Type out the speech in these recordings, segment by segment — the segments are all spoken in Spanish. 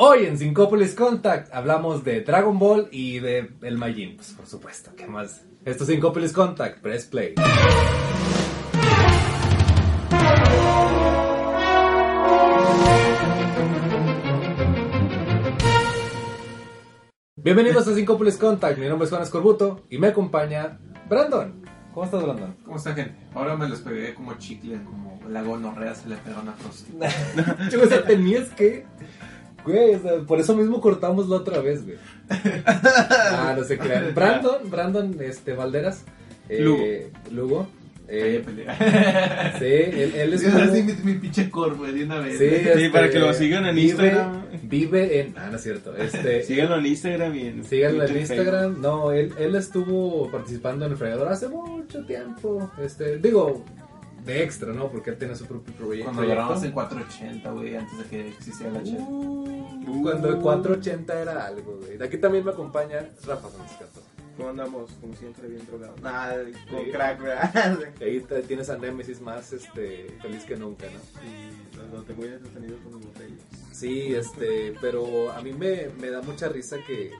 Hoy en Syncópolis Contact hablamos de Dragon Ball y de el Majin, pues por supuesto, ¿qué más? Esto es Syncópolis Contact, press play. Bienvenidos a Syncópolis Contact, mi nombre es Juan Escorbuto y me acompaña Brandon. ¿Cómo estás, Brandon? ¿Cómo está, gente? Ahora me los pegué como chicle, como la gonorrea se le pega a una prostituta. o sea, tenías que. Güey, o sea, por eso mismo cortamos la otra vez, güey. Ah, no sé qué. Brandon, Brandon este, Valderas. eh, Lugo. Lugo. Eh, pelea. sí, él, él es. Sí, ahora sí, mi, mi pinche corvo de una vez. Sí, este, para que lo sigan en vive- Instagram. Vive en. Ah, no es cierto. Este, Síganlo en Instagram y en Síganlo en Instagram. No, él, él estuvo participando en el fregador hace mucho tiempo. Este, digo, de extra, ¿no? Porque él tiene su propio proye- Cuando proyecto. grabamos en 480, güey, antes de que existiera la chat. Uh, cuando el 480 era algo, güey. De aquí también me acompaña Rafa Franciscato. ¿Cómo andamos? Como siempre, bien drogados. Nada, con Sí. crack, ¿verdad? Ahí te- tienes a Nemesis más este, feliz que nunca, ¿no? y lo, tengo bien entretenido con mis botellas. Sí, este, pero a mí me, me da mucha risa que,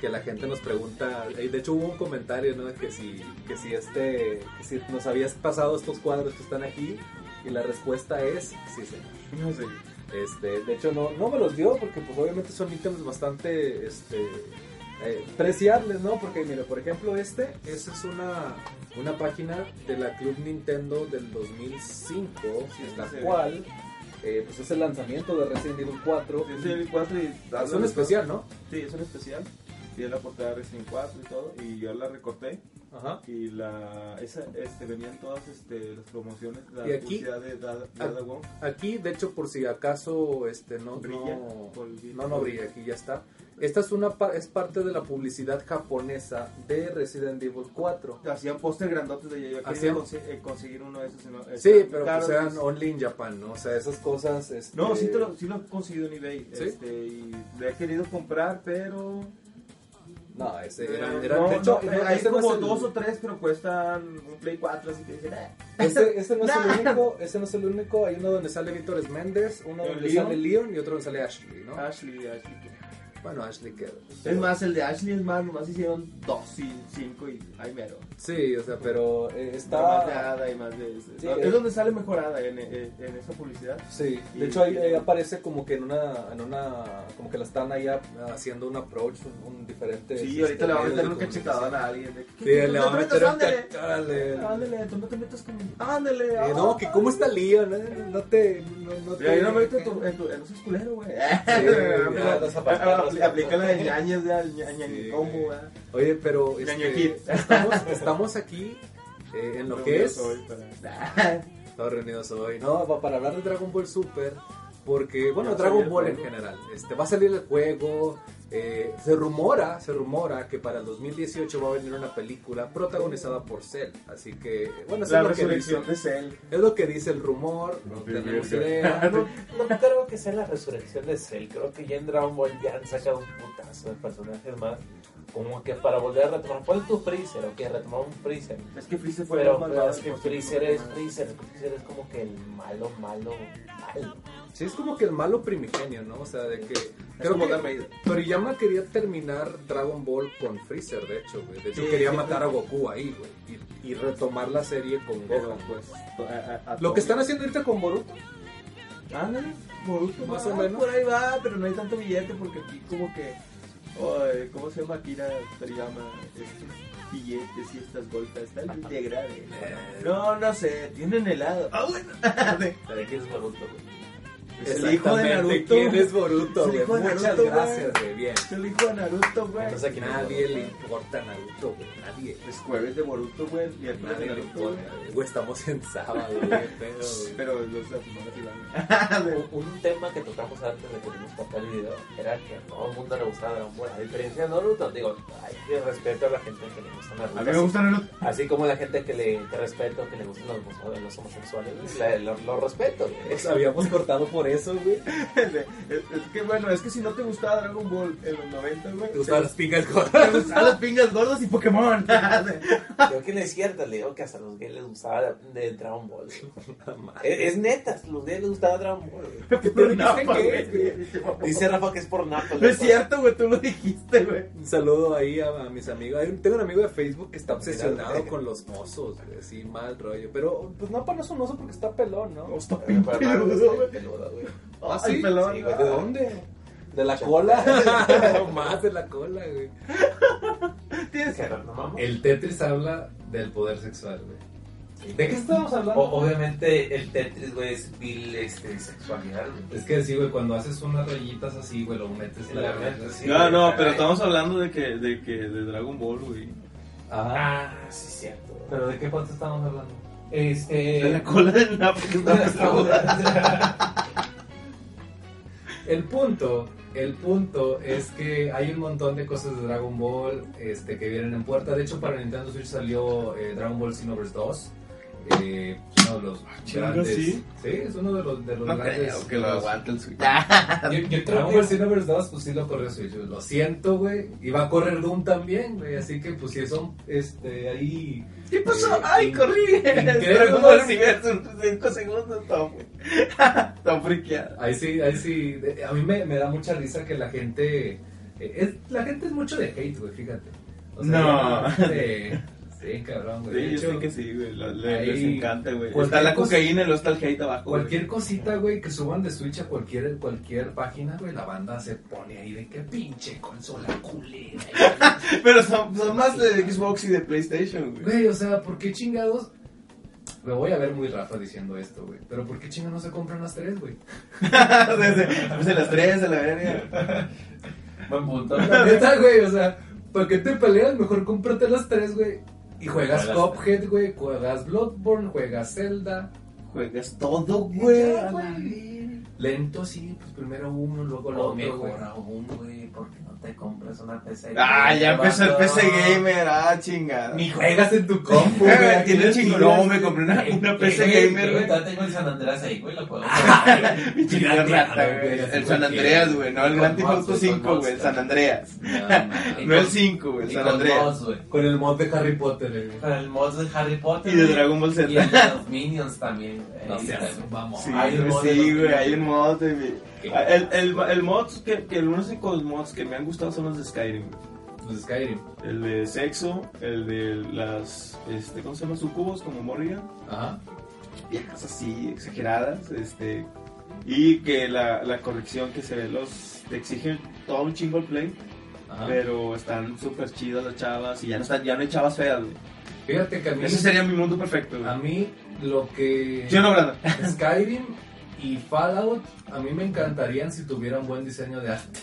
que la gente nos pregunta, y de hecho hubo un comentario, ¿no? Que si, que si este, que si nos habías pasado estos cuadros que están aquí, y la respuesta es sí, señor. Sé. Este, de hecho no, no me los dio porque pues obviamente son ítems bastante, este, eh, preciables, ¿no? Porque mira, por ejemplo este, esa es una, una página de la Club Nintendo del 2005, en la sí. cual... eh, pues es el lanzamiento de Resident Evil 4 Es el 4 y... es un especial, ¿no? Sí, es un especial. Es la portada de Resident 4 y todo. Y yo la recorté. Ajá. Y la, esa, este, venían todas este, las promociones. La Y aquí- de Dada, Ah, Dada Wong. Aquí, de hecho, por si acaso este no Brilla no, no, no brilla, aquí ya está. Esta es una es parte de la publicidad japonesa de Resident Evil 4. Hacían póster grandotes de. Yo Hacían- quería eh, conseguir uno de esos. y no- Sí, pero pues eran pues. only in Japan, ¿no? O sea, esas cosas este, No, sí, te lo, sí lo he conseguido en eBay. ¿Sí? Este, y le he querido comprar, pero. No, ese eh, eran, eran- no, de hecho, no, hay ese como el- dos o tres, pero cuestan un Play 4, así que dicen, eh. ese, ese no es el único, ese no es el único, hay uno donde sale Víctor Méndez, uno ¿El donde Leon? sale Leon y otro donde sale Ashley, ¿no? Ashley, Ashley. Bueno, Ashley queda. Es más, el de Ashley es más, nomás hicieron dos y cinco y hay mero. Sí, o sea, pero eh, Está más de. Ada y más de. Sí, no, eh. es donde sale mejorada en, en, en esa publicidad. Sí, Y- de hecho ahí, ahí aparece como que en una, en una, como que la están ahí haciendo un approach, un, un diferente. Sí, este, ahorita le va a meter un cachetadón a alguien. De, Sí, le va a meter un ándale. Ándale, tú no te metas con. Ándale. Eh, no, que cómo está Leon, eh? no te, no, no Y ahí no te- metes tu, en tu, en esos culeros, güey. los apartados, Apli- Aplica la de ñañas de güey. Oye, pero este, estamos, estamos aquí eh, en lo que es, Hoy para- todos reunidos hoy, no, para hablar de Dragon Ball Super, porque, bueno, Dragon Ball en general, este, va a salir el juego, eh, se rumora, se rumora que para el 2018 va a venir una película protagonizada por Cell, así que, bueno, eso La es lo que dice, resurrección de Cell. es lo que dice el rumor, no tenemos idea, No, no creo que sea la resurrección de Cell. Creo que ya en Dragon Ball ya han sacado un putazo de personajes más. Como que para volver a retomar. ¿Cuál tu Freezer? Ok, retomar un Freezer. Es que Freezer fue Pero, pero malo es que Freezer es Freezer. Freezer es como que el malo, malo, malo. Sí, es como que el malo primigenio, ¿no? O sea, de que... Es Creo como que. Toriyama quería terminar Dragon Ball con Freezer, de hecho, güey. De hecho, Sí, quería sí, matar sí. a Goku ahí, güey. Y, y retomar la serie con Pero Gohan. pues. a- a- a Lo que están haciendo ahorita con Boruto. Ándale, Boruto Más va, o menos. Por ahí va, pero no hay tanto billete porque aquí como que. ¿Cómo se llama Akira Toriyama? Estos billetes y estas golpes. Está el integrable. No, no sé, tienen helado. Ah, bueno. ¿De quién es Boruto, el hijo de Exactamente, Naruto. ¿Quién es Boruto, Es el güey? hijo de Muchas Naruto, gracias, güey. Bien. Es el hijo de Naruto, güey. Entonces, ¿quién es Nadie le importa a Naruto, güey. Nadie. Es jueves de Boruto, güey. Miércoles de Nadie Naruto, importa. güey. Güey, estamos en sábado, güey. Pero, güey. Pero los de sí Un, un tema que tocamos antes de que dimos papel el video era que a todo el mundo le gustaba Dragon Ball. A diferencia de Naruto, digo, hay que respeto a la gente que le gusta Naruto. A mí me así- gusta Naruto. Así como la gente que le que respeto, que le gustan los, los homosexuales, güey, la- lo, lo respeto. güey. Nos habíamos cortado por por eso, güey. es, que bueno, es que si no te gustaba Dragon Ball en los 90, güey. Te gustaban las pingas gordas. te gustaban las pingas gordas y Pokémon. Creo que no es cierto, le digo que hasta los gays les gustaba de Dragon Ball. Es, es neta, los gays les gustaba Dragon Ball. güey. Por Napa, napa, güey. güey. Dice Rafa que es por Napa. No es cierto, güey, tú lo dijiste, güey. Un saludo ahí a, a mis amigos. Hay Tengo un amigo de Facebook que está obsesionado Mira, con los mozos, güey, así mal rollo. Pero pues no para no es un oso porque está pelón, ¿no? Está peludo, Napa güey. Ah, Ay, sí, pelón. Sí, güey, ¿De dónde? De la cola. No más de la cola, güey. Tienes ¿Qué, no mames? El Tetris habla del poder sexual, güey. ¿De qué estábamos hablando? O- obviamente el Tetris, güey, es vil este, sexualidad, güey. Es que sí, güey, cuando haces unas rayitas así, güey, lo metes en la mente. mente, sí. No, no, pero estamos hablando de que, de que, de Dragon Ball, güey. Ajá. Ah, sí, cierto. ¿Pero de qué parte estamos hablando? Este. De la cola del Napa que está El punto, el punto es que hay un montón de cosas de Dragon Ball este, que vienen en puerta. De hecho, para Nintendo Switch salió eh, Dragon Ball Xenoverse 2. Eh, uno de los chinga, grandes. ¿sí? es uno de los, de los No grandes. creo que lo aguante el Switch. Yo, yo que Ball Xenoverse 2, pues sí lo corrió Switch. güey. Lo siento, güey. Y va a correr Doom también, güey. Así que, pues si son este, ahí. ¿Qué pasó? Eh, ¡Ay, corrí! increíble. Dragon Ball Universo en 5 segundos, Tom. Está friqueado. Ahí sí, ahí sí. A mí me, me da mucha risa que la gente. eh, es, la gente es mucho de hate, güey, fíjate. O sea, No. sí, cabrón, güey. Sí, yo hecho, sé que sí, güey. ahí les encanta, güey. Está la cocaína y luego está el hate abajo. güey. Cualquier cosita, güey, que suban de Switch a cualquier, cualquier página, güey, la banda se pone ahí de que pinche consola culera. Pero son, son más de Xbox y de PlayStation, güey. Güey, o sea, ¿por qué chingados? Me voy a ver muy Rafa diciendo esto, güey. Pero ¿por qué chingados no se compran las tres, güey? Desde, desde las 3 de la verga. Buen punto. La neta, güey, o sea, ¿para qué te peleas? Mejor cómprate las tres, güey. Y juegas Juegas- Cuphead, güey, juegas Bloodborne, juegas Zelda. Juegas todo, güey. Lento, sí, pues primero uno, luego el O otro, güey. mejor aún, güey, te compras una PC. Ah, ya empezó el. PC Gamer. Ah, chingada. Ni juegas en tu compu, Güey, güey. tiene chingón. No, me compré una, una PC Eh, Gamer, eh, güey. Tengo el San Andrés ahí, güey, lo puedo. Güey. El San Andreas, güey. No el Grand Theft Auto Con 5, mods, güey. El San Andreas. No, el 5, güey. El Y San Andreas. Con el mod de Harry Potter, güey. Con el mod de Harry Potter. Y de. Dragon Ball Y el Z. de los Minions también, güey. No seas vamos. Sí, Hay un güey, hay un mod de. Ah, El, el, el mod que, que los únicos mods que me han gustado son los de Skyrim. Los Skyrim. El de sexo, el de las, este, ¿cómo se llama? Sucubos como Morrigan. Ajá. Viejas así, exageradas, este. Y que la, la corrección que se ve, los te exigen todo un chingo el play, Ajá. pero están súper chidas las chavas y ya no, están, ya no hay chavas feas, güey. Fíjate que a mí, Ese sería mi mundo perfecto, a mí lo que... ¿Sí o no, Brandon? Skyrim y Fallout a mí me encantarían si tuvieran buen diseño de arte.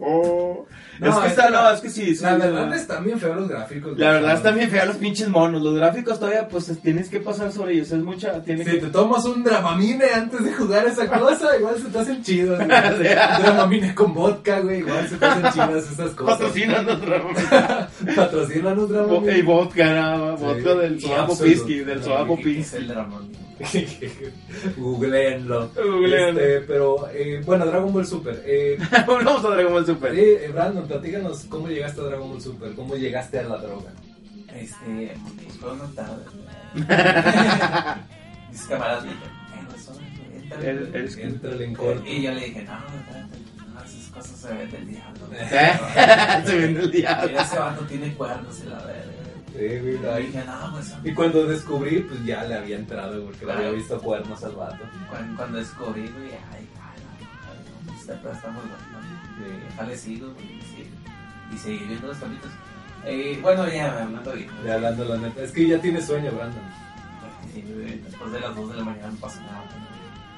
Oh. No, es que es está, no, es que sí. sí, La verdad están bien feos los gráficos. La verdad están bien feos los pinches monos. Los gráficos todavía, pues tienes que pasar sobre ellos. Es mucha. Tiene Si que... te tomas un Dramamine antes de jugar esa cosa, igual se te hacen chidos. Dramamine con vodka, güey, igual se te hacen chidas esas cosas. Patrocinan otra Patrocínanos Dramamine. vodka, nada, Sí. vodka del Y Soda Absolut. Popisky, del No, Soda y- Es Popisky. el Dramón. Googleenlo. Googleenlo. Este, pero, eh, bueno, Dragon Ball Super. Eh, Vamos a Dragon Ball Super. sí, eh, Brandon, platícanos cómo llegaste a Dragon Ball Super, cómo llegaste a la droga. Este, pues fue una tarde. Mis camaradas me dijeron, eh, güey, son, entra, El- güey". el- Entrale en corto. Y yo le dije, no, no, esas cosas se ven del diablo. Se viene el diablo. Mira, ese vato tiene cuernos y la verga. Sí, Y dije, no, pues Y cuando descubrí, pues ya le había entrado, porque le había visto cuernos al vato. cuando, cuando descubrí, güey, ay, está muy bueno. Sí. Jale sigo, güey, y seguí viendo los tamitos. Eh, bueno, ya, hablando bien. Ya hablando la neta. Es que ya tiene sueño, Brandon. Sí, después de las 2 de la mañana no pasa nada.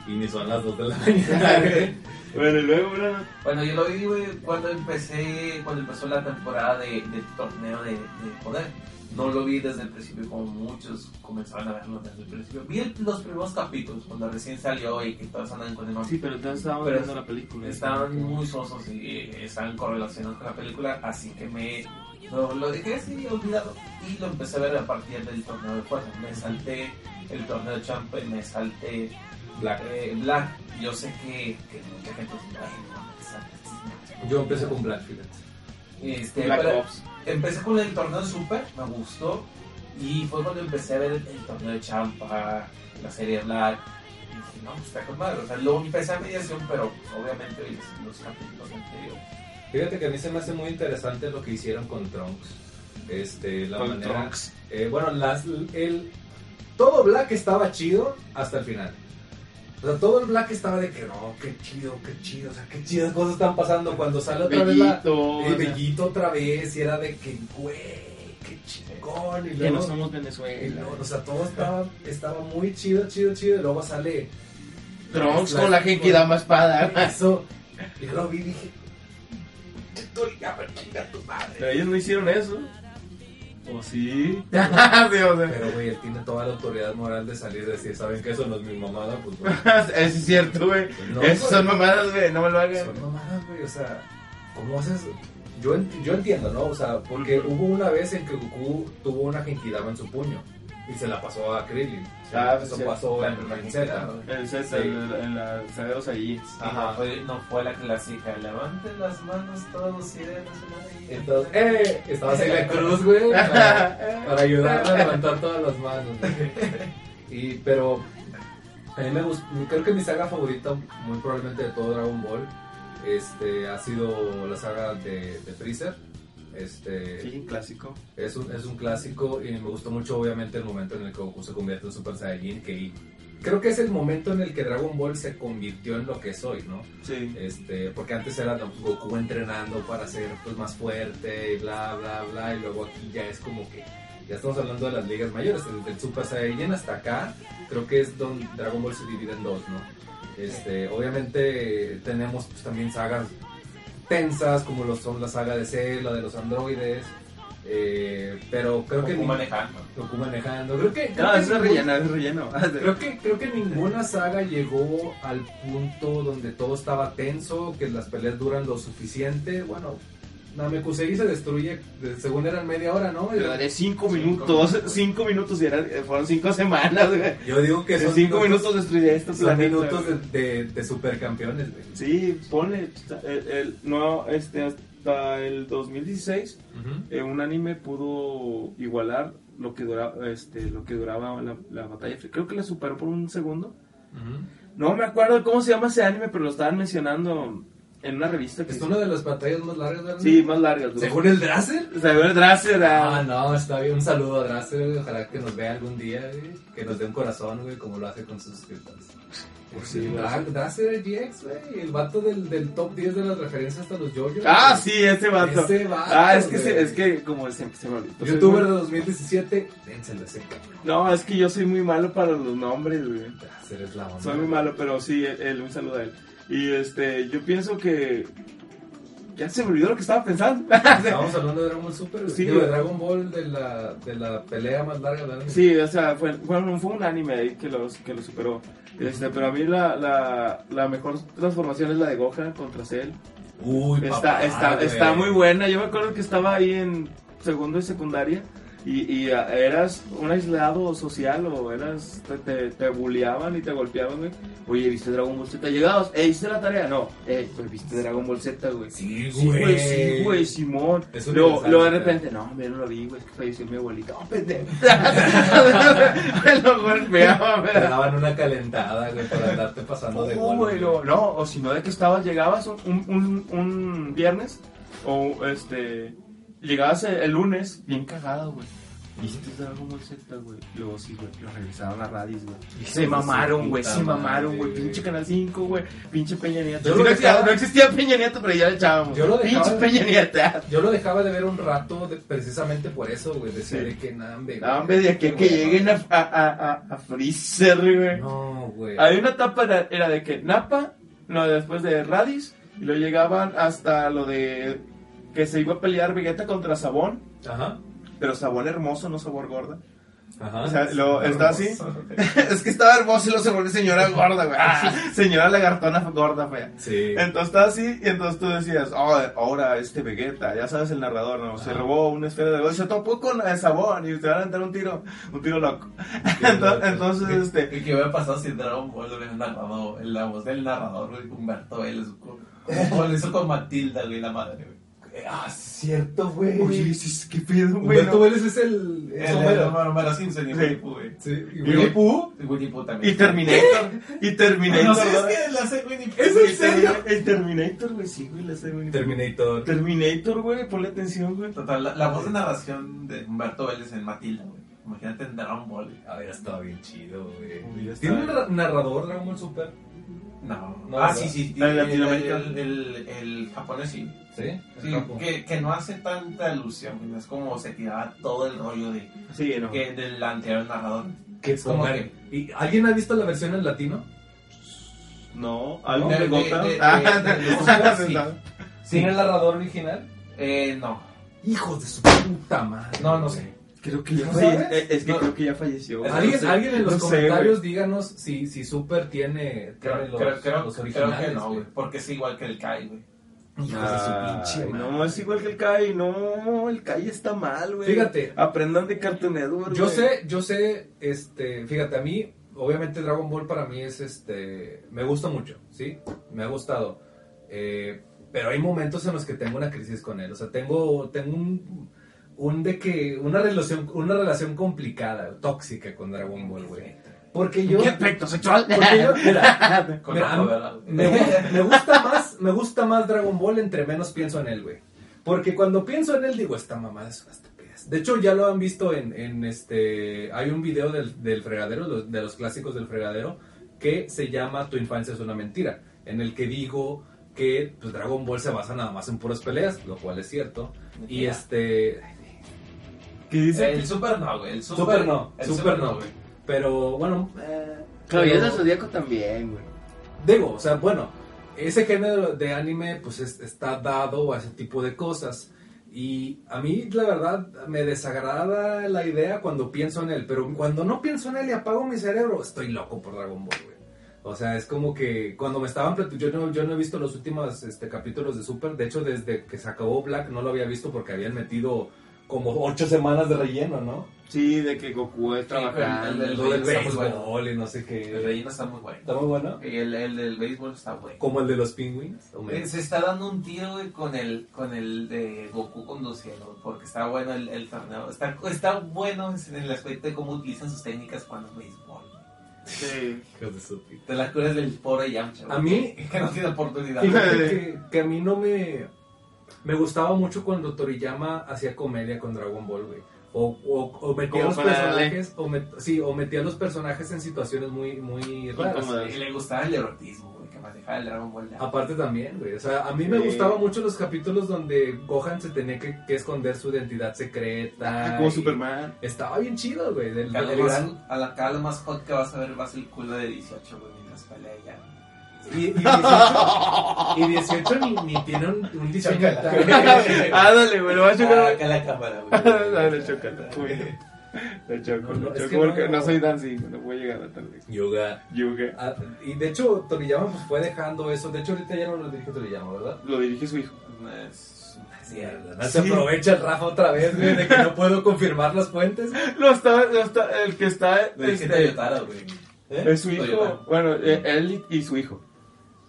Y ni son las 2 de la mañana. Bueno, y luego, bro. Bueno, yo lo vi, güey, cuando empecé, cuando empezó la temporada de, del torneo de, de poder. No lo vi desde el principio como muchos comenzaron a verlo desde el principio. Vi el- los primeros capítulos cuando recién salió y que todos andan con el nombre. Sí, pero entonces Pero viendo la película. Estaban muy sosos y eh, estaban correlacionados con la película, así que me lo, lo dejé así olvidado y lo empecé a ver a partir del torneo de fuerza. Me salté el torneo de champ y me salté Black. Eh, Black, yo sé que, que mucha gente dice, "Ay, no, esa- Yo empecé con Black, fíjate. Este, Black pero Ops. Empecé con el torneo de Super, me gustó. Y fue cuando empecé a ver el, el torneo de Champa, la serie Black. Y dije, no, pues está con madre. O sea, luego empecé a mediación, pero pues, obviamente los, los capítulos anteriores. Fíjate que a mí se me hace muy interesante lo que hicieron con Trunks. Este, la Con manera. Trunks. Eh, bueno, las, el, todo Black estaba chido hasta el final. O sea, todo el Black estaba de que no, qué chido, qué chido, o sea, qué chidas cosas están pasando cuando sale otra vez la, el Bellito otra vez y era de que, güey, qué chingón. Y Que luego, no somos y Venezuela. luego, o sea, todo estaba, estaba muy chido, chido, chido. Y luego sale Trunks con la Genki Dama espada. eso. Y lo vi y dije, Toriyama, chinga tu madre. Pero ellos no hicieron eso. ¿O sí? Sí, o sea. Pero, güey, él tiene toda la autoridad moral de salir y decir, ¿saben que eso no es mi mamada? Pues, güey. Es cierto, güey. No, Esas son mamadas, güey. No me lo hagan. Son mamadas, güey, o sea, ¿cómo haces? Yo, ent- yo entiendo, ¿no? O sea, porque hubo una vez en que Goku tuvo una Genkidama en su puño y se la pasó a Krillin. Ah, Eso sí. pasó en, en Z. Sí. en la- en la saga de los allí. Ajá. No fue, no fue la clásica, levanten las manos todos y den así. Entonces, ¡eh! Estaba así la cruz, güey, para, para ayudar a levantar todas las manos. güey. Y, pero, a mí me gusta, creo que mi saga favorita, muy probablemente de todo Dragon Ball, este, ha sido la saga de, de Freezer. Este, Sí, clásico. Es un, es un clásico y me gustó mucho obviamente el momento en el que Goku se convierte en Super Saiyajin, que creo que es el momento en el que Dragon Ball se convirtió en lo que es hoy, ¿no? Sí. Este, porque antes era. Goku entrenando para ser pues, más fuerte y bla, bla, bla, y luego aquí ya es como que, ya estamos hablando de las ligas mayores, desde el Super Saiyajin hasta acá, creo que es donde Dragon Ball se divide en dos, ¿no? Este, obviamente tenemos pues, también sagas tensas como lo son la saga de Cell, la de los androides, eh, pero creo que Goku ni- manejando. Goku manejando, creo que, creo No, que es ningún- relleno, es relleno. Creo que, creo que ninguna saga llegó al punto donde todo estaba tenso, que las peleas duran lo suficiente. Bueno, Namekusei se destruye, de- según eran media hora, ¿no? Pero de cinco minutos, cinco minutos y era- fueron cinco semanas, güey. Yo digo que son cinco minutos destruye este son planeta. minutos de, de, de supercampeones, güey. Sí, ponle. El, el- no, este, hasta el 2016, eh, un anime pudo igualar lo que duraba, este, lo que duraba la, la batalla. Creo que la superó por un segundo. No me acuerdo cómo se llama ese anime, pero lo estaban mencionando en una revista que Es una de las batallas más largas del sí, más largas. güey. Según el Dracer. Según el Dracer, Ah, ah, no, está bien. Un saludo a Dracer, güey. Ojalá que nos vea algún día, güey. Que nos dé un corazón, güey, como lo hace con sus suscriptores. Pues sí, Sí, Dracer. Dracer GX, güey. El vato del, del top 10 de las referencias hasta los yoyos. Ah, güey. sí, ese vato. Ese vato, ah, es que, se- es que como se, se me olvidó. Youtuber de 2017, dénselo ese. No, es que yo soy muy malo para los nombres, güey. Dracer es la onda. Soy muy malo, pero sí, él, él, un saludo a él. Y este, yo pienso que. Ya se me olvidó lo que estaba pensando. Estábamos hablando de Dragon Ball Super. Sí, Digo, de. Dragon Ball de la, de la pelea más larga del anime. sí, o sea, fue, bueno, fue un anime ahí que, los, que lo superó. Este, pero a mí la, la, la mejor transformación es la de Gohan contra Cell. Uy, Está, papá, está, está muy buena. Yo me acuerdo que estaba ahí en segundo y secundaria. Y, y ah, eras un aislado social o eras te, te, te bulleaban y te golpeaban, güey. Oye, ¿viste Dragon Ball Z? Llegados, eh, ¿hiciste la tarea? No, eh, pues viste Dragon Ball Z, güey. Sí, Sí, güey, sí, güey, Simón. Es Luego, luego de repente, no, hombre, no lo vi, güey, es que falleció mi abuelita. ¡Oh, pendejo! me lo golpeaba, Te daban una calentada, güey, por andarte pasando de gol. güey, no, no, o si no, de que estabas, llegabas un, un, un viernes, o este, llegabas el, lunes, bien cagado, güey. ¿Viste Dragon Ball Z, güey? Luego sí, güey, lo regresaron a Radis, güey. Se mamaron, güey, se mamaron, güey. Pinche Canal 5, güey. Pinche Peña Nieto. Yo no, existía, no existía Peña Nieto, pero ya le echábamos. Yo lo dejaba Pinche Peña Nieto. Yo lo dejaba de ver un rato de- precisamente por eso, güey. Decía Sí. de que nambe. No, hombre, de aquí que lleguen a, a, a, a, a Freezer, güey. No, güey. Había una etapa era, era de que Napa, no, después de Radis, y lo llegaban hasta lo de que se iba a pelear Vegeta contra Sabón, Ajá. pero Sabón hermoso, no sabor gorda. Ajá. O sea, lo, está así. es que estaba hermoso y luego se volvió señora gorda, güey. Ah, señora lagartona gorda, fea. Sí. Entonces está así, y entonces tú decías, oh, ahora este Vegeta, ya sabes el narrador, ¿no? Se Ajá. robó una esfera de gol, se topó con el sabón y te van a dar un tiro, un tiro loco. Entonces, entonces, este, ¿Y qué hubiera pasado si Dragon Ball lo hubiera narrado, la voz del narrador, Humberto Vélez, como lo hizo con Matilda, güey, la madre, güey. Ah, cierto, güey. oye, sí, qué pedo, güey. Humberto. Vélez es el. es El. Homero Homero Simpson y. Winnie Pooh, güey. Sí. ¿Y Winnie Pooh? Winnie Pooh también. Y Terminator, y Terminator. No sé, es que la hace Winnie Pooh. ¿Es en serio? El Terminator, güey, sí, güey, la sé, güey. Terminator. Terminator, güey, ponle atención, güey. Total, la, la voz de narración de Humberto Vélez en Matilda, güey. Imagínate en Dragon Ball. güey. A ver, estaba bien chido, güey. ¿Tiene un narra- narrador Dragon Ball Super? No. No, ah, sí, sí. En El, Latinoamérica. el, el, el japonés sí. Sí. Sí, Capo. que, que no hace tanta alusión, güey, no es como se tiraba todo el rollo de, Sí, no. que del anterior narrador. Que Es como pongan- ¿Y ¿Alguien ha visto la versión en latino? No, algo De- de de- Gota. de- de- de- de Super, sí. ¿Sin el narrador original? Eh, no. Hijos de su puta madre. No, no sé. Creo que ya ¿No? Es que No. creo que ya falleció. ¿Alguien, No sé. alguien en los No sé, comentarios díganos si, si Super tiene, Creo, los, creo, creo, los creo originales. que no, güey. Porque es igual que el Kai, güey. Hijos de su Ay, pinche madre. no, es igual que el Kai. No, el Kai está mal, güey. Fíjate. Aprendan de Cartoon Network, Yo güey. sé, yo sé, este, fíjate, a mí, obviamente Dragon Ball para mí es, este, me gusta mucho, ¿sí? Me ha gustado. Eh, pero hay momentos en los que tengo una crisis con él. O sea, tengo, tengo un, un de que, una relación, una relación complicada, tóxica con Dragon Ball, güey. Porque yo... ¿Qué aspecto sexual? Porque yo, mira, me, gu- me gusta más, me gusta más Dragon Ball entre menos pienso en él, güey. Porque cuando pienso en él digo, esta mamada es una estupidez. De hecho, ya lo han visto en, en este, hay un video del, del fregadero, los- de los clásicos del fregadero, que se llama Tu infancia es una mentira, en el que digo que pues, Dragon Ball se basa nada más en puras peleas, lo cual es cierto. Y este, ¿Qué dice? El Super no, güey. El Super, Super no, el Super no, güey. Pero bueno, eh, Caballeros del Zodíaco también, güey. Digo, o sea, bueno, ese género de anime pues es- está dado a ese tipo de cosas. Y a mí, la verdad, me desagrada la idea cuando pienso en él. Pero cuando no pienso en él y apago mi cerebro, estoy loco por Dragon Ball, güey. O sea, es como que cuando me estaban... Yo no, yo no he visto los últimos este, capítulos de Super. De hecho, desde que se acabó Black no lo había visto porque habían metido como ocho semanas de relleno, ¿no? Sí, de que Goku es trabajando. el- el- del béisbol y no sé El qué. relleno está muy bueno. Está muy bueno. Y el, el del béisbol está bueno. Como el de los Penguins. ¿o Eh? Se está dando un tiro, güey, con el, con el de Goku conduciendo, porque está bueno el, el torneo. Está, está bueno en el aspecto de cómo utilizan sus técnicas cuando es béisbol. Sí. Te la curas del pobre Yamcha. A mí- que, que no tiene oportunidad. Fíjate que, que a mí no me... Me gustaba mucho cuando Toriyama hacía comedia con Dragon Ball, güey. O, o, o metía los personajes, o met- sí, o metía los personajes en situaciones muy, muy raras. Y le gustaba el erotismo, güey, que manejaba el Dragon Ball. ya. Aparte también, güey. O sea, a mí me gustaban mucho los capítulos donde Gohan se tenía que, que esconder su identidad secreta. Ah, como Superman. Estaba bien chido, güey. Del, a la más hot que vas a ver va a ser el culo de 18, güey, mientras pelea ya. Y, y 18, y 18 ni, ni tiene un, un diseño Ah, dale, güey, lo voy a Ah, chocar. acá la cámara, güey. Dale, chócala. güey. Lo choco, No, no, lo es choco que porque no. no soy Dancy, no puedo llegar a tal vez. Yoga. Yuga. Ah, y de hecho, Toriyama pues, fue dejando eso. De hecho, ahorita ya no lo dirige Toriyama, ¿verdad? Lo dirige su hijo. No es- Mierda, no Sí. se aprovecha el Rafa otra vez, güey, de que no puedo confirmar las fuentes. Lo está, lo está, el que está, Lo este, Toyotaro, güey. ¿Eh? es su hijo. Bueno, eh, él y su hijo.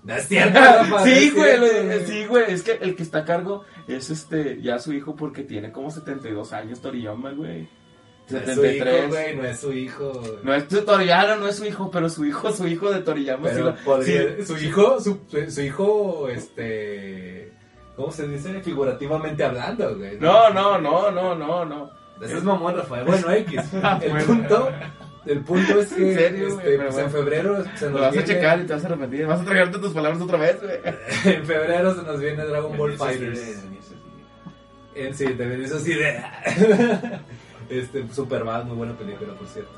No es cierto, sí, no güey, sí, güey, es que el que está a cargo es este, ya su hijo porque tiene como 72 años Toriyama, güey. No es su hijo, 73. güey, no es su hijo. güey. No es tu Toriyama, no es su hijo, pero su hijo, su hijo de Toriyama. sí Pero lo- podría- sí. su hijo, su, su- su hijo, este, ¿cómo se dice? Figurativamente hablando, güey. No, no, no, no, no, no. Ese es mamón, Rafael. Bueno, X. Ah, El punto, el punto es que, En serio, este, pero pues, bueno. en febrero se nos vas a viene, checar y te vas a arrepentir. Vas a tragarte tus palabras otra vez, güey. en febrero se nos viene Dragon Ball Fighters. En sí, también eso sí de... este, Superman, muy buena película, por cierto.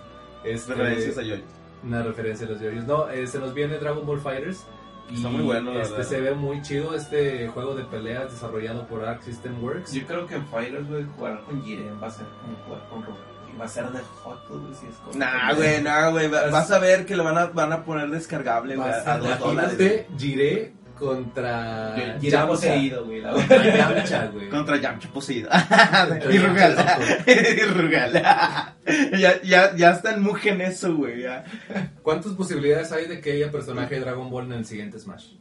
Este, Referencias a Yoyo. Una referencia a los yoyos. No, eh, se nos viene Dragon Ball Fighters. Y Está muy bueno, la este, verdad. Se ve muy chido este juego de peleas desarrollado por Arc System Works. Yo creo que en Fighters, güey, jugar con Jiren va a ser como jugar con Rock. Va a ser de fotos, güey, si es como- Nah, güey, nah, güey. va- Vas a ver que lo van a, van a poner descargable, güey, a dos dólares. Jiré contra era poseído, güey, la Contra Yamcha, güey. Contra Yamcha poseído. Y Rugal. Yamcha y Rugal. ya, ya, ya está en muge en eso, güey. ya. ¿Cuántas posibilidades hay de que haya personaje de Dragon Ball en el siguiente Smash?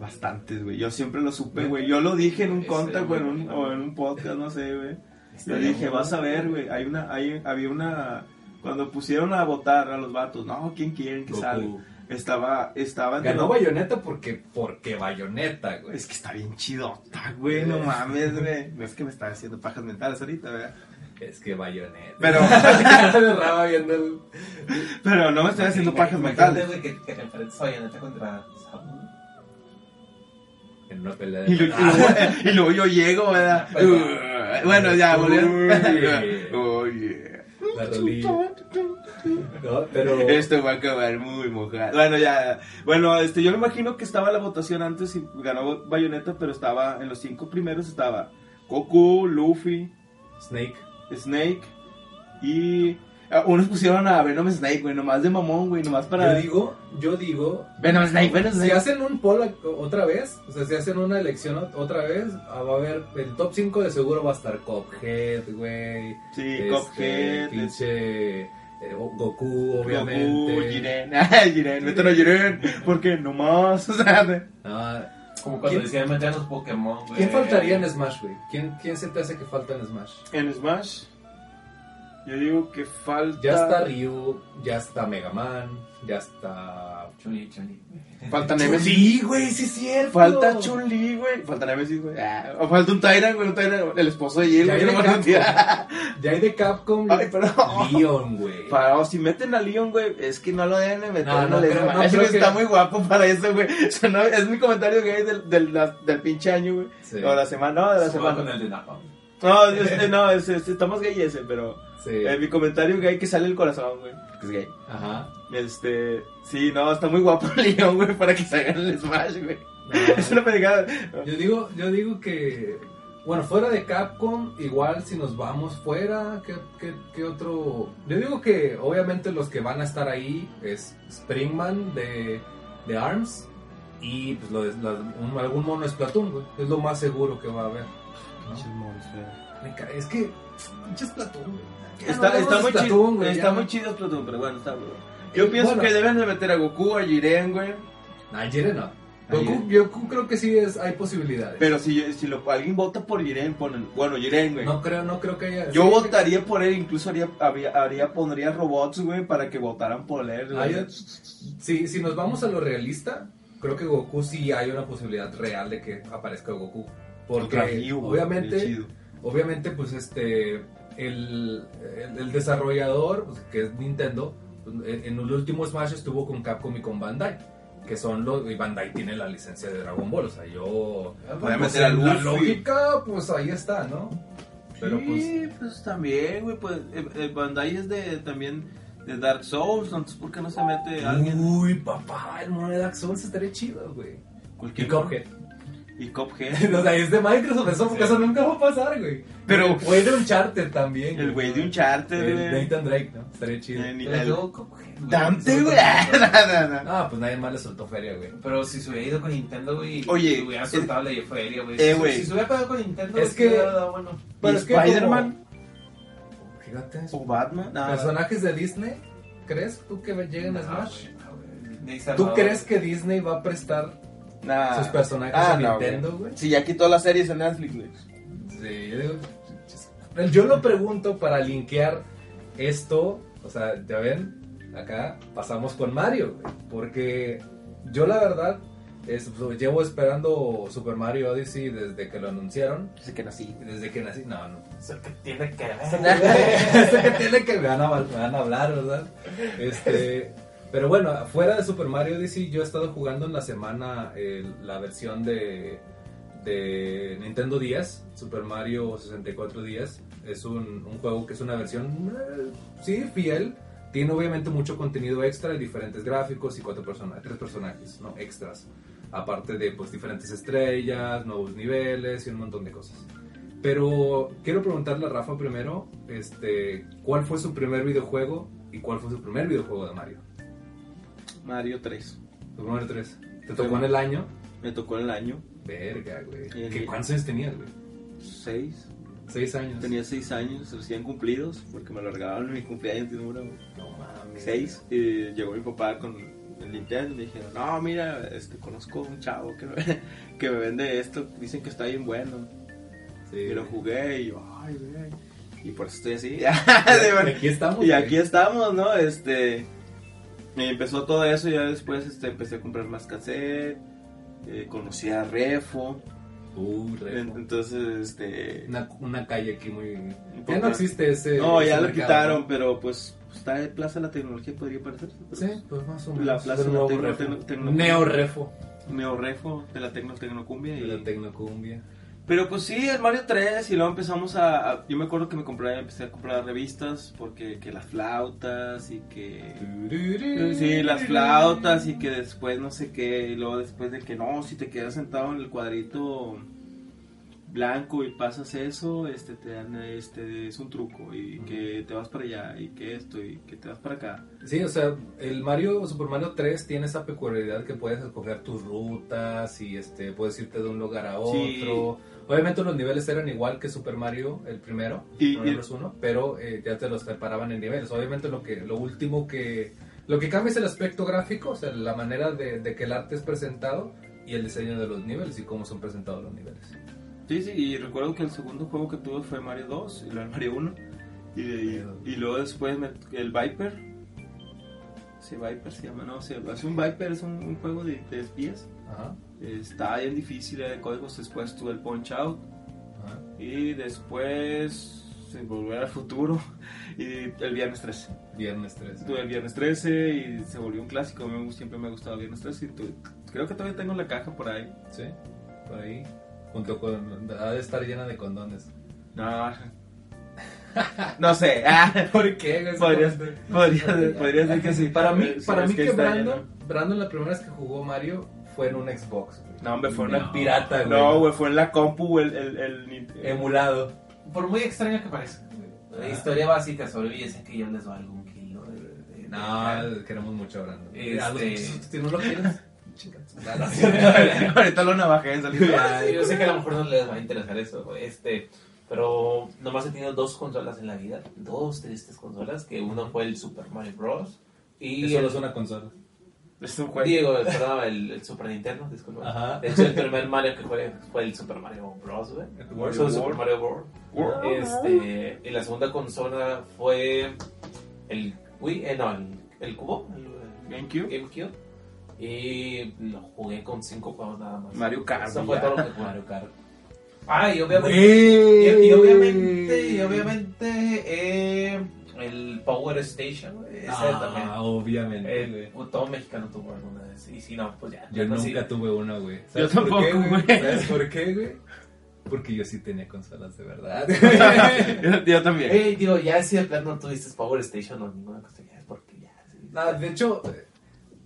Bastantes, güey. Yo siempre lo supe, güey. Yo lo dije en un contact, güey, en un- güey. o en un podcast, no sé, güey. Estaría dije, vas a ver, güey. Hay una, hay, había una. Cuando pusieron a votar a los vatos, no, ¿quién quieren que Goku. salga? Estaba, estaba Ganó los- Bayonetta porque, porque Bayonetta, güey. Es que está bien chidota, güey, no mames, güey. No es que me está haciendo pajas mentales ahorita, ¿verdad? Es que Bayonetta. Pero, pero no me estoy haciendo pajas mentales. que, que a Bayonetta contra Sabu. En una pelea Y, de... y luego, y luego yo llego, ¿verdad? Uh, bueno, ya. Oye. La rolilla. No, pero... Esto va a acabar muy mojado. Bueno, ya. Bueno, este, yo me imagino que estaba la votación antes y ganó Bayonetta, pero estaba en los cinco primeros estaba Goku, Luffy, Snake. Snake y unos pusieron a Venom Snake, güey, nomás de mamón, güey, nomás para Yo digo, yo digo... Venom Snake, Venom Si Snake. hacen un poll otra vez, o sea, si hacen una elección ot- otra vez, ah, va a haber el top 5 de seguro va a estar Cophead, güey. Sí, este, Cuphead, pinche eh, Goku, obviamente. Goku, Jiren, ay, Jiren, mételo a Jiren, porque nomás, o sea, de- Ah, Como cuando ¿Quién- decían meter los Pokémon, güey. ¿Quién faltaría en Smash, güey? ¿Quién, ¿Quién se te hace que falta en Smash? en Smash, yo digo que falta, Ya está Ryu, ya está Mega Man, ya está... Chuli, chuli. falta Nemesis, Sí, güey, sí es cierto. falta Chun-Li, güey, falta Nemesis, güey, ah, o falta un Tyrant, güey, un Tyrant, el esposo de Jill, Ya hay no de Capcom. Ya hay de Capcom. Ay, pero- Leon, güey. Para, si meten a Leon, güey, es que no lo deben de meter No, no que- está muy guapo para eso, güey. O sea, no, es mi comentario gay del, del, del pinche año, güey. Sí. O la semana, no, de la Suba con semana. el de Napalm. No, este, no, es, es- estamos gay ese, pero Sí. eh, mi comentario gay que sale el corazón, güey, porque es gay. Ajá. Este, sí, no, está muy guapo Leon, güey, para que salga en el Smash, güey. Es una pendejada. Yo digo, yo digo que, bueno, fuera de Capcom, igual si nos vamos fuera, ¿qué, qué, qué otro? Yo digo que obviamente los que van a estar ahí es Springman de, de ARMS y pues lo de- la- un- algún mono es Splatoon, güey. Es lo más seguro que va a haber. ¿No? Me ca- Es que, pinches Splatoon, güey. Está, no está muy Splatoon, chido, güey, está ya. muy chido Splatoon, pero bueno, está, güey. Yo pienso Bueno. que deben de meter a Goku, a Jiren, güey. Nah, Jiren no. A Goku. Goku creo que sí es, hay posibilidades. Pero si, si lo, alguien vota por Jiren, ponen, bueno, Jiren, güey. no creo, no creo que haya. Yo sí, votaría por él, incluso haría, haría, pondría robots, güey, para que votaran por él. Ah, yo- si nos vamos a lo realista, creo que Goku sí hay una posibilidad real de que aparezca Goku. Porque obviamente, obviamente, pues este, el, el, el desarrollador, pues, que es Nintendo, pues, en, el último Smash estuvo con Capcom y con Bandai. Que son los. Y Bandai tiene la licencia de Dragon Ball. O sea, yo. Podría pues, la lógica, pues ahí está, ¿no? Pero pues. Sí, pues también, güey, pues Bandai es de, también de Dark Souls, entonces ¿por qué no se mete alguien? Uy, papá, el mono de Dark Souls estaría chido, güey. Y Cualquier Cuphead. Y Cuphead. o sea, es de Microsoft, eso, eso nunca va a pasar, güey. Pero- O es de Uncharted también. El güey de Uncharted, El güey. Nathan Drake, ¿no? Estaría chido. Eh, Pero el- yo, güey, Dante, güey. No, no, no. Ah, pues nadie más le soltó feria, güey. Pero si se hubiera ido con Nintendo, güey. Oye, se hubiera soltado la feria, güey. eh, Si- güey. Si se hubiera pegado con Nintendo, Es sí que- hubiera dado bueno. Pero ¿Y es que Spider-Man Fíjate. o Batman. No, ¿Personajes de Disney? ¿Crees tú que lleguen a Smash? ¿Tú crees que Disney va a prestar nah. sus personajes Ah, a no, Nintendo, güey? Sí, ya quitó las series en Netflix, güey. Sí, yo digo. Yo lo pregunto para linkear esto. O sea, ya ven, acá pasamos con Mario, güey, Porque yo, la verdad, es- pues, llevo esperando Super Mario Odyssey desde que lo anunciaron. Dice que nací. Desde que nací. No, no. Eso que tiene que ver. Eso que tiene que me van, a, me van a hablar, ¿verdad? Este, pero bueno, fuera de Super Mario Odyssey, yo he estado jugando en la semana eh, la versión de, Nintendo 10, Super Mario 64 días. Es un, un juego que es una versión, eh, sí, fiel. Tiene obviamente mucho contenido extra y diferentes gráficos y cuatro personajes, tres personajes, ¿no? Extras. Aparte de pues diferentes estrellas, nuevos niveles y un montón de cosas. Pero quiero preguntarle a Rafa primero, este, ¿cuál fue su primer videojuego y cuál fue su primer videojuego de Mario? Mario 3. Su primer tres. ¿Te tocó en el año? Me tocó en el año Verga, güey. ¿Qué. ¿Cuántos años tenías, güey? 6. Seis años. Tenía 6 años recién cumplidos porque me lo regalaron en mi cumpleaños de número No mames. 6. Y llegó mi papá con el Nintendo y me dijeron, no, mira, este, conozco un chavo que me, que me vende esto. Dicen que está bien bueno. Sí. Y lo jugué y yo, ay, güey. Y por eso estoy así. Y aquí estamos. Y güey. aquí estamos, ¿no? Este. Y empezó todo eso y ya después este, empecé a comprar más cassette. eh, conocí a Refo. Uh, re- en- Entonces, este. una, una calle aquí muy... Ya no existe ese... No, ese ya lo quitaron, ¿no? pero pues está en Plaza de la Tecnología, podría parecer. Sí, pues más o menos. La plaza de la nuevo tecno- refo. tecno- tecno- Neo-refo. Neorefo de la Tecno Tecnocumbia. De Y... la Tecnocumbia. Pero pues sí, el Mario 3 y luego empezamos a, a- Yo me acuerdo que me compré, empecé a comprar revistas porque que las flautas y que... Sí, las flautas y que después no sé qué, y luego después de que no, si te quedas sentado en el cuadrito blanco y pasas eso, este te dan este es un truco y que te vas para allá y que esto y que te vas para acá. Sí, o sea, el Mario Super Mario 3 tiene esa peculiaridad que puedes escoger tus rutas y este puedes irte de un lugar a otro. Sí. Obviamente los niveles eran igual que Super Mario el primero, Y- no y-. 1, pero eh, ya te los separaban en niveles. Obviamente lo que lo último que lo que cambia es el aspecto gráfico, o sea, la manera de, de que el arte es presentado y el diseño de los niveles y cómo son presentados los niveles. Sí, sí, y recuerdo que el segundo juego que tuve fue Mario 2 y luego el Mario 1 y, y, y luego después me- el Viper. Sí, Viper se llama, no, sí, es un Viper, es un, un juego de, de espías. Ajá. Está bien difícil eh, de códigos. Después tuve el Punch Out. ajá. Y después. Volver al futuro. Y el Viernes 13. Viernes 3. Tuve el Viernes 13 y se volvió un clásico. A mí siempre me ha gustado el Viernes 13. Y tuve- creo que todavía tengo la caja por ahí. Sí, por ahí. Junto con. Ha de estar llena de condones. No. No sé. Ah, ¿Por qué? güey? podría, podría, podría ser que sí. Para mí, Eh, para mí que, está Brandon. Brandon la primera vez que jugó Mario fue en un Xbox. güey. No, hombre, fue No, una pirata, güey. No, güey, fue en la compu. El, el, el, el- Emulado. Por muy extraño que parezca. La Ah. historia básica sobre sé que yo les valgo un kilo de... de- de- No, queremos mucho a Brandon. Este- que- si no lo quieres. Ahorita lo navajé en salir. Ah, yo sé que a lo mejor no les va a interesar eso, güey, este, pero nomás he tenido dos consolas en la vida, dos tristes consolas, que uno fue el Super Mario Bros. Y Eso no es una consola. Es un juego. Diego, perdón, el, el Super Nintendo, disculpa. Ajá. De hecho, el primer Mario que jugué fue el Super Mario Bros. El Mario el Super World. Mario World. World. Este, y la segunda consola fue el Wii, eh, no, el, el cubo, el, GameCube. GameCube. Y lo jugué con cinco juegos nada más. Mario Kart, Eso fue todo lo que jugué. Mario Kart. Ah, y obviamente. Y obviamente, y obviamente, eh, el Power Station, güey, ese también. Ah, obviamente, El, todo mexicano tuvo alguna vez. Y si no, pues ya. Yo no, nunca sí. tuve una, güey. Yo ¿Sabes por tampoco, qué, güey. ¿Sabes por qué, güey? Porque yo sí tenía consolas de verdad. yo, yo también. Ey, digo, ya si de plano tuviste Power Station o ninguna cosa, ya es porque ya. sí. Nada, de hecho, eh,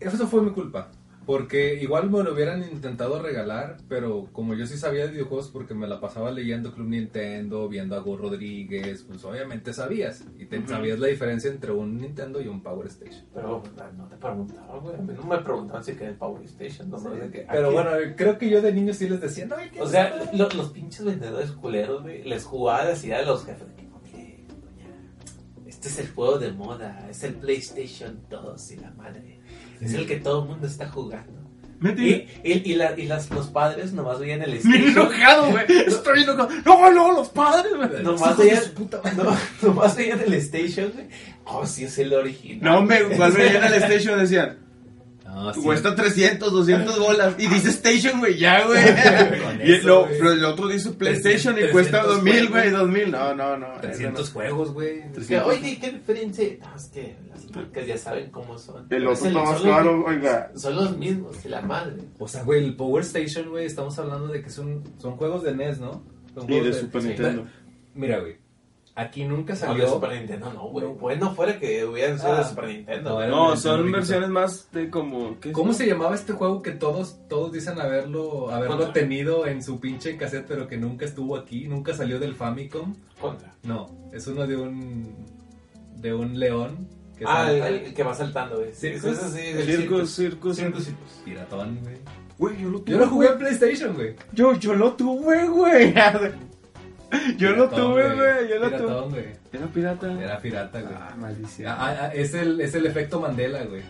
eso fue mi culpa. Porque igual me lo hubieran intentado regalar, pero como yo sí sabía de videojuegos porque me la pasaba leyendo Club Nintendo, viendo a Go Rodríguez, pues obviamente sabías. Y te sabías la diferencia entre un Nintendo y un Power Station. Pero no te preguntaba, güey. A mí no me preguntaban si quería el Power Station. No de que, Pero bueno, creo que yo de niño sí les decía, no, ¿qué O sea, lo- los pinches vendedores culeros, güey, les jugaba decir a los jefes que, mire, doña, este es el juego de moda, es el PlayStation 2 y la madre. Es el que todo el mundo está jugando. Y, y, y, la- y las, los padres nomás veían el PlayStation. enojado, güey. Estoy enojado. No, no, los padres, güey. Nomás veían, no, nomás veían el PlayStation, güey. Oh, sí, es el original. No, cuando veían al Station decían, No, sí. cuesta 300, 200 bolas. Y dice Station, güey, ya, güey. Y eso, lo- el otro dice PlayStation y 300 cuesta 2000, juegos. güey, 2000. No, no, no. 300 juegos, güey. Oye, ¿qué diferencia? No, es que las marcas ya saben cómo son. El otro está más son los- caro, oiga. Son los mismos que la madre. O sea, güey, el Power Station, güey, estamos hablando de que son, son juegos de NES, ¿no? Son Y juegos de Super sí. Nintendo. Mira, güey. Aquí nunca No, de salió. Super Nintendo no, güey. No. Bueno fuera que hubieran sido Ah, de Super Nintendo. no, No, son Nintendo versiones más de como... ¿qué ¿Cómo es? se llamaba este juego que todos todos dicen haberlo haberlo Contra. tenido en su pinche cassette, pero que nunca estuvo aquí, nunca salió del Famicom? Contra. No, es uno de un de un león que Ah, el, que va saltando, güey. Sí, Circus. sí, Circus, circus. Circus, circus. piratón, güey. Güey, yo lo tuve. Yo lo jugué en PlayStation, güey. Yo, yo lo tuve, güey. Yo lo tuve, güey. Yo lo tuve. Piratón, güey. Era pirata. Era pirata, güey. Ah, maldición. Ah, ah, ah, es el es el efecto Mandela, güey.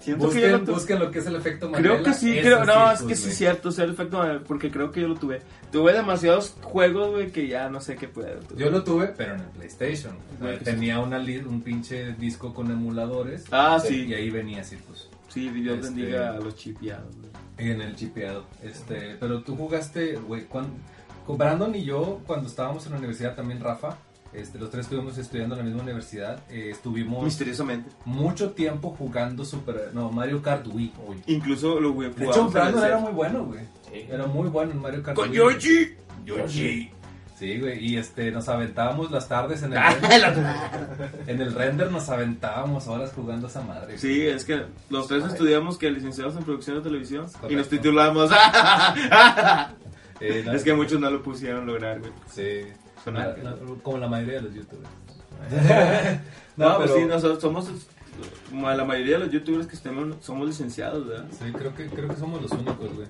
Siento que yo lo Busquen, tuve. busquen lo que es el efecto Mandela. Creo que sí, creo, no, es que sí es cierto, o sea, el efecto, Mandela, porque creo que yo lo tuve. Tuve demasiados juegos, güey, que ya no sé qué puedo. Yo lo tuve, pero en el PlayStation. Que Tenía una un pinche disco con emuladores. Ah, Y sí. ahí venía Circus. Sí, Dios Este- bendiga a los chipeados, güey. En el chipeado. Este, pero tú jugaste, güey, cuando con Brandon y yo cuando estábamos en la universidad también Rafa, este, los tres estuvimos estudiando en la misma universidad, eh, estuvimos Misteriosamente. mucho tiempo jugando Super, no, Mario Kart Wii. Incluso lo güey, De hecho, jugamos Brandon era muy bueno, güey. Sí. Era muy bueno en Mario Kart Con Wii. Yoshi. Yoshi. Sí, güey, y este, nos aventábamos las tardes en el, Ah, render, en el render, nos aventábamos horas jugando esa madre. Sí, es que los tres estudiamos que licenciados en producción de televisión y nos titulamos. Eh, no, es que muchos no lo pusieron lograr, güey. Sí. Son no, como la mayoría de los youtubers. No, pues pero- sí, nosotros somos como la mayoría de los youtubers que estemos somos licenciados, ¿verdad? Sí, creo que, creo que somos los únicos, güey.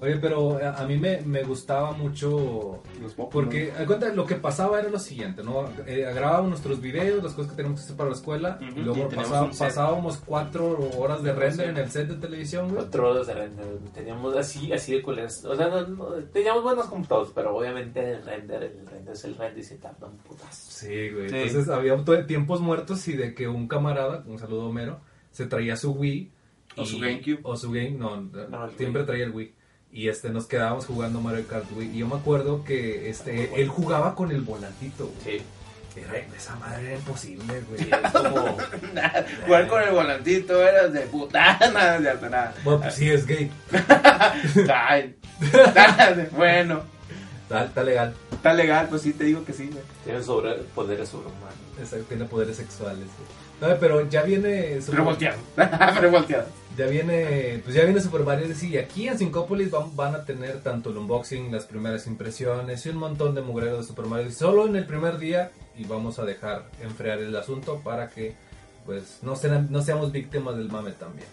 Oye, pero a, a mí me, me gustaba mucho Los porque haz cuenta, lo que pasaba era lo siguiente, ¿no? Eh, grabábamos nuestros videos, las cosas que teníamos que hacer para la escuela, y luego y pasaba- pasábamos cuatro horas de render Sí. en el set de televisión, güey. Cuatro horas de render. Teníamos así, así de culeros. O sea, no, no, teníamos buenos computadores, pero obviamente el render, el render es el render y se tarda un putazo. Sí, güey. Sí. Entonces había tiempos muertos y de que un camarada, un saludo a Homero, se traía su Wii. O y- su GameCube. O su Game, no, No, siempre Wii. traía el Wii. Y este, nos quedábamos jugando Mario Kart Wii. Y yo me acuerdo que este, él jugaba con el volantito, güey. Sí. Era, esa madre era imposible, güey. Es como. Jugar con el volantito era de putana, de alta nada. Bueno, pues sí, es gay. Ay, bueno, Está, está legal. está legal, pues sí, te digo que sí, güey. Tiene sobre, poderes sobrehumanos. Exacto, tiene poderes sexuales. güey. No, pero ya viene. Super- Pero volteado, pero volteado. Ya viene, pues ya viene Super Mario Odyssey y aquí en Syncópolis van, van a tener tanto el unboxing, las primeras impresiones y un montón de mugrero de Super Mario Odyssey solo en el primer día y vamos a dejar enfriar el asunto para que pues no, sean- no seamos víctimas del mame también.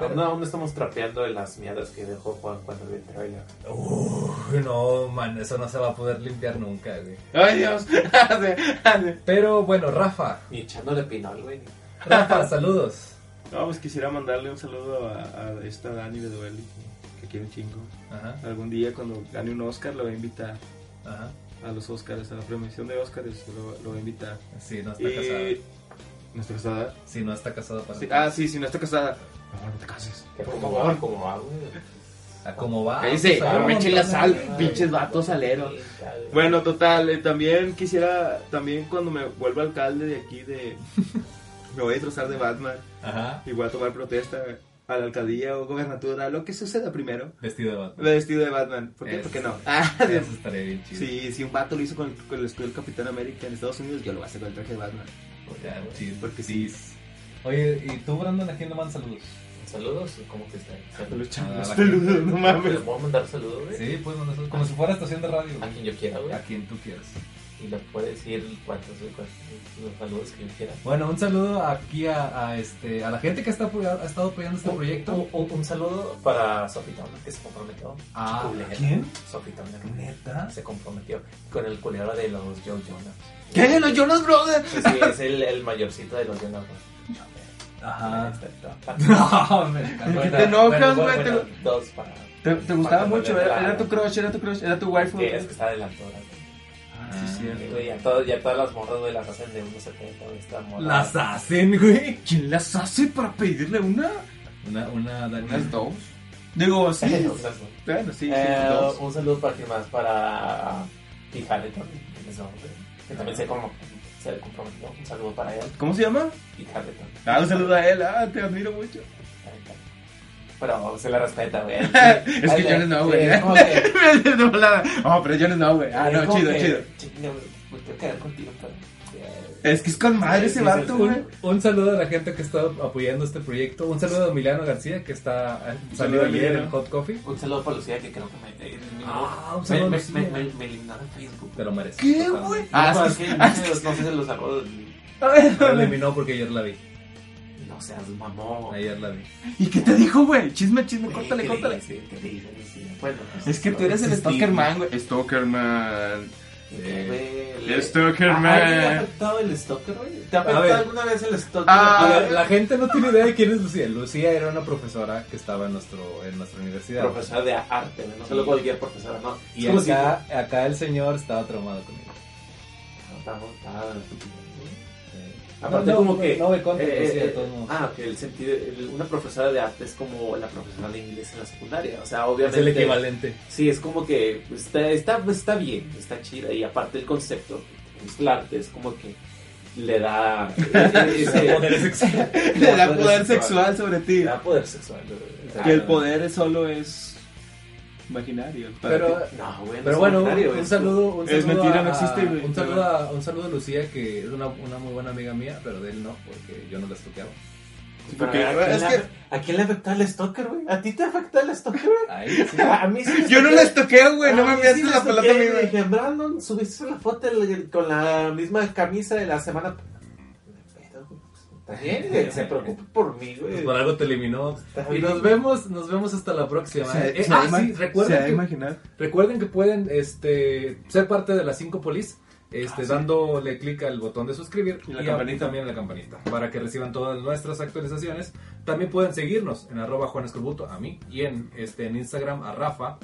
Sí. Aún, aún estamos trapeando de las mierdas que dejó Juan cuando vio el trailer. Uy, no, man, eso no se va a poder limpiar nunca, güey. Ay, Dios. Pero bueno, Rafa, Ni echándole pinol, güey. Rafa, saludos. No, pues quisiera mandarle un saludo a, a esta Dani de Dueli, que quiere un chingo. Ajá, Algún día cuando gane un Oscar lo voy a invitar ajá. a los Oscars, a la premiación de Oscars, lo, lo voy a invitar. Sí, no está casada. Y... ¿No está casada? Sí, no está casada para Sí, ah, sí, si no está casada. No, no te cases. ¿Cómo va? ¿Cómo va, güey? ¿A cómo va? Pues, hay un me echen la sal, pinches vatos aleros. Bueno, total, eh, también quisiera, también cuando me vuelva alcalde de aquí de... me voy a disfrazar de Batman Ajá, y voy a tomar protesta a la alcaldía o gobernatura, lo que suceda primero. vestido de Batman. Vestido de Batman. ¿Por qué? Eso. ¿Por qué no? Ah, Eso estaría bien chido. Sí, si un vato lo hizo con, con el escudo del Capitán América en Estados Unidos, yo lo voy a hacer con el traje de Batman. Ya, chido. Porque sí. Oye, ¿y tú, Brandon, a quién le mandas saludos? ¿Saludos? ¿Cómo que está? Los ¿Saludos? peludos, no mames. ¿Le puedo mandar saludos, güey? Sí, pues mandar saludos. Como si fuera estación de radio, A güey. quien yo quiera, güey. A quien tú quieras. Y le puede decir cuántos, cuántos los saludos que yo quiera. Bueno, un saludo aquí a, a este, a la gente que está ha estado apoyando este Un- proyecto. Un, un- saludo para Sophie Towner que se comprometió. ¿A Culera. quién? Sophie Towner. ¿Neta? Se comprometió con el culero de los Joe Jonas. ¿Qué? ¿Los Jonas Brothers? Sí, es el, el mayorcito de los Jonas. güey. Ajá. No, me encanta. ¿Qué te enojas, güey? bueno, Te- Dos para. ¿Te, te gustaba Para mucho? Era, era tu crush, era tu crush, era tu waifu. Que es que está adelantada. Ah, sí, Sí, ya, todo- ya todas las morras, güey, las hacen de 1.70, güey, esta morra. Las hacen, güey. ¿Quién las hace para pedirle una? Una, una. Unas dos. Digo, sí. Bueno, sí, sí, Eh, un saludo para quien más, para Pete Harrington, que también se, como, se comprometió. Un saludo para él, ¿Cómo se llama? Pete. Ah, un saludo a él. Ah, te admiro mucho. Pero se le respeta, güey. Es que Jonas no, güey. Volada. Oh, pero Jonas no, güey. Ah, no, chido, chido. chi- no, Pues tengo que ver contigo, pero. Es que es con madre ese vato, güey. Un, un saludo a la gente que está apoyando este proyecto. Un saludo a Emiliano García que está salió saludo a ayer en Hot Coffee. Un saludo para Lucía que creo que me eliminó. Ah, un me, saludo a me, Facebook. Te lo mereces. ¿Qué, güey? Ah, Ah, es es que que- no sé, no si los saludos. Me eliminó porque ayer la vi. No seas mamón. Ayer la vi. ¿Y qué te dijo, güey? Chisme, chisme, córtale, ¿qué córtale. pues, Es que tú eres el existí. Stalker Man, güey. Stalker Man. El Stalker ¿A alguien le ha Man. afectado el stalker, güey? ¿Te ha afectado alguna vez el stalker? Ah, A ver, la gente no tiene idea de quién es Lucía. Lucía era una profesora que estaba en nuestro en nuestra universidad. Profesora de arte, no solo cualquier profesora, no. Y acá, acá el señor estaba traumado conmigo. No, estamos- ah, Eh, Aparte no, como no, que... No me contra eh, eh, modos. ah, ok, el sentido... el- una profesora de arte es como la profesora de inglés en la secundaria. O sea, es obviamente... el equivalente. Sí, es como que está, está, está bien, está chida. Y aparte el concepto, pues, el arte es como que le da... eh, ese- Poder sexual. Le da poder sexual sobre ti. Le da poder sexual. Que el poder solo es imaginario. Pero. No, güey, no pero es bueno, un es- saludo, un Es saludo mentira, a- no existe, güey. Un saludo, a, un saludo a Lucía, que es una, una muy buena amiga mía, pero de él no, porque yo no la estoqueaba. Sí, Pero, porque- ¿a, quién es le, que ¿A quién le afectó el stalker, güey? ¿A ti te afectó el stalker, güey? Ahí sí. A mí sí yo no la estoqueo, güey. No A me sí la pelota a mí, güey. Dije, Brandon, subiste la foto el- con la misma camisa de la semana. Está bien, se preocupa por mí, Pues güey. por algo te eliminó. Está Y bien. nos vemos, nos vemos hasta la próxima. Se- Eh, se ah, ima- sí, se recuerden que, imaginar. recuerden que pueden este, ser parte de las 5 polis. Este, Ah, sí. dándole clic al botón de suscribir Y la a- campanita. también la campanita para que reciban todas nuestras actualizaciones. También pueden seguirnos en arroba Juan Escorbuto, a mí, y en, este, en Instagram a Rafa,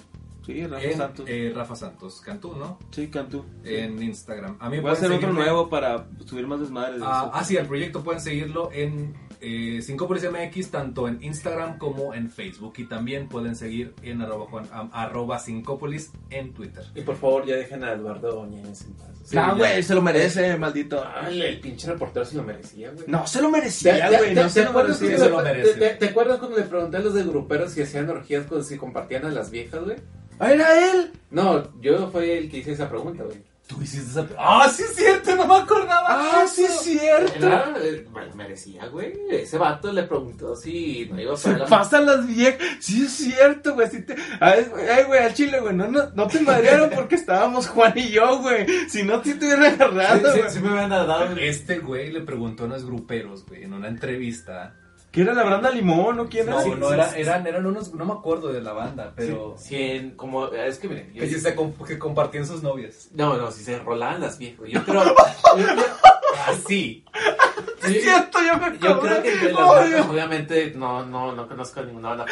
Sí, Rafa en, Santos. eh, Rafa Santos Cantú, ¿no? Sí, Cantú. En Instagram. A mí Voy a hacer pueden otro seguirme- nuevo para subir más desmadres. de Ah, eso. ah, sí, el proyecto pueden seguirlo en eh, 5 Polis MX, tanto en Instagram como en Facebook. Y también pueden seguir en arroba, Juan, arroba Sincopolis en Twitter. Y por favor, ya dejen a Eduardo Doñez en paz. Sí, Ah, ya. güey, se lo merece, maldito. Ay, el pinche reportero se lo merecía, güey. No, se lo ¿Te, merecía, güey. te- No te se lo acuerdas merecía. se cuando lo le- merece. te- te acuerdas cuando le pregunté a los de gruperos si hacían orgías con si compartían a las viejas, güey? Ah, era él. No, yo fue el que hice esa pregunta, güey. Tú hiciste esa. ¡Ah, sí es cierto! No me acordaba. Ah, sí es cierto. Era, eh, bueno, merecía, güey. Ese vato le preguntó si no iba a Se pagar la... pasan las viejas. Sí, es cierto, güey. Sí te... Ay, güey, ay, güey, al chile, güey. No, no, no te madrearon porque estábamos Juan y yo, güey. Si no, sí te hubieran agarrado, Sí, güey. sí, sí me habían dado, güey. Este güey le preguntó a unos gruperos, güey, en una entrevista. ¿Qué era la Branda Limón o quién No, era? no, era, eran, eran unos. No me acuerdo de la banda, pero. Cien, como, es que miren, yo- Que sí se comp- que compartían sus novias. no, no, si se rolaban las viejas. Yo creo, yo- Así. Es cierto, yo me yo creo que entre las bandas, obviamente, no, no, no conozco ninguna banda.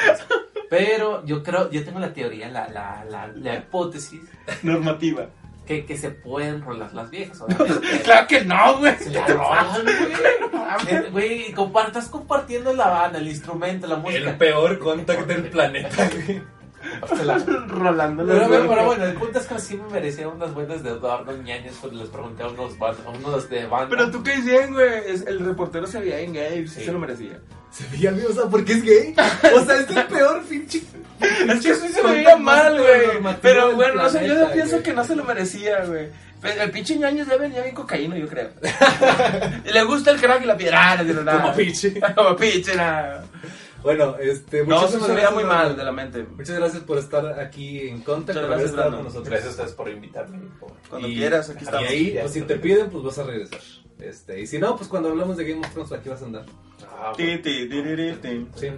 Pero yo creo, yo tengo la teoría, la, la, la, la hipótesis Normativa. Que, que se pueden rolar las viejas, obviamente. Claro que no, güey. Se la rolan, güey. Güey, estás compartiendo la banda, el instrumento, la música. El peor contact del planeta, güey. Rolando Pero, pero, pero bueno, el punto es que sí me merecía unas buenas de Eduardo Ñañez cuando les pregunté a unos, a unos de banda. Pero tú qué dices, güey. El reportero se veía en gay. Sí, Sí. se lo merecía. Se veía bien, o sea, porque es gay. O sea, es el peor pinche. Es que sí se veía mal, güey. Pero bueno, no sé, yo pienso que no se lo merecía, güey. Pero El pinche ñaño ya venía bien cocaíno, yo creo. Y Le gusta el crack y la piedra. Ah, nada. Como pinche. Como pinche, nada. Bueno, este. No, se me veía muy mal de la mente. Muchas gracias por estar aquí en Contact, Muchas por haber gracias, estado con nosotros. Gracias a ustedes por invitarme. por- Cuando Y- quieras, aquí Y estamos. ahí, pues si te piden, pues vas a regresar. Este, y si no, pues cuando hablamos de Game of Thrones, aquí vas a andar. Ah, Ti, ti, ti, ti, ti, ti. Sí.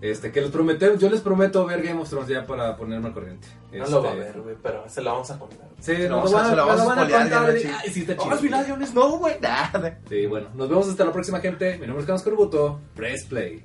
Este, que les prometemos, yo les prometo ver Game of Thrones ya para ponerme al corriente. No lo va a Este, ver, güey, pero se lo vamos a contar. Sí, No, no, o sea, se la vamos a spoilear ya, contar. chica. Ay, sí, está Oh, chido. al final de no, güey. Nada. Sí, bueno, nos vemos hasta la próxima, gente. Mi nombre es Carlos Corbuto. Press play.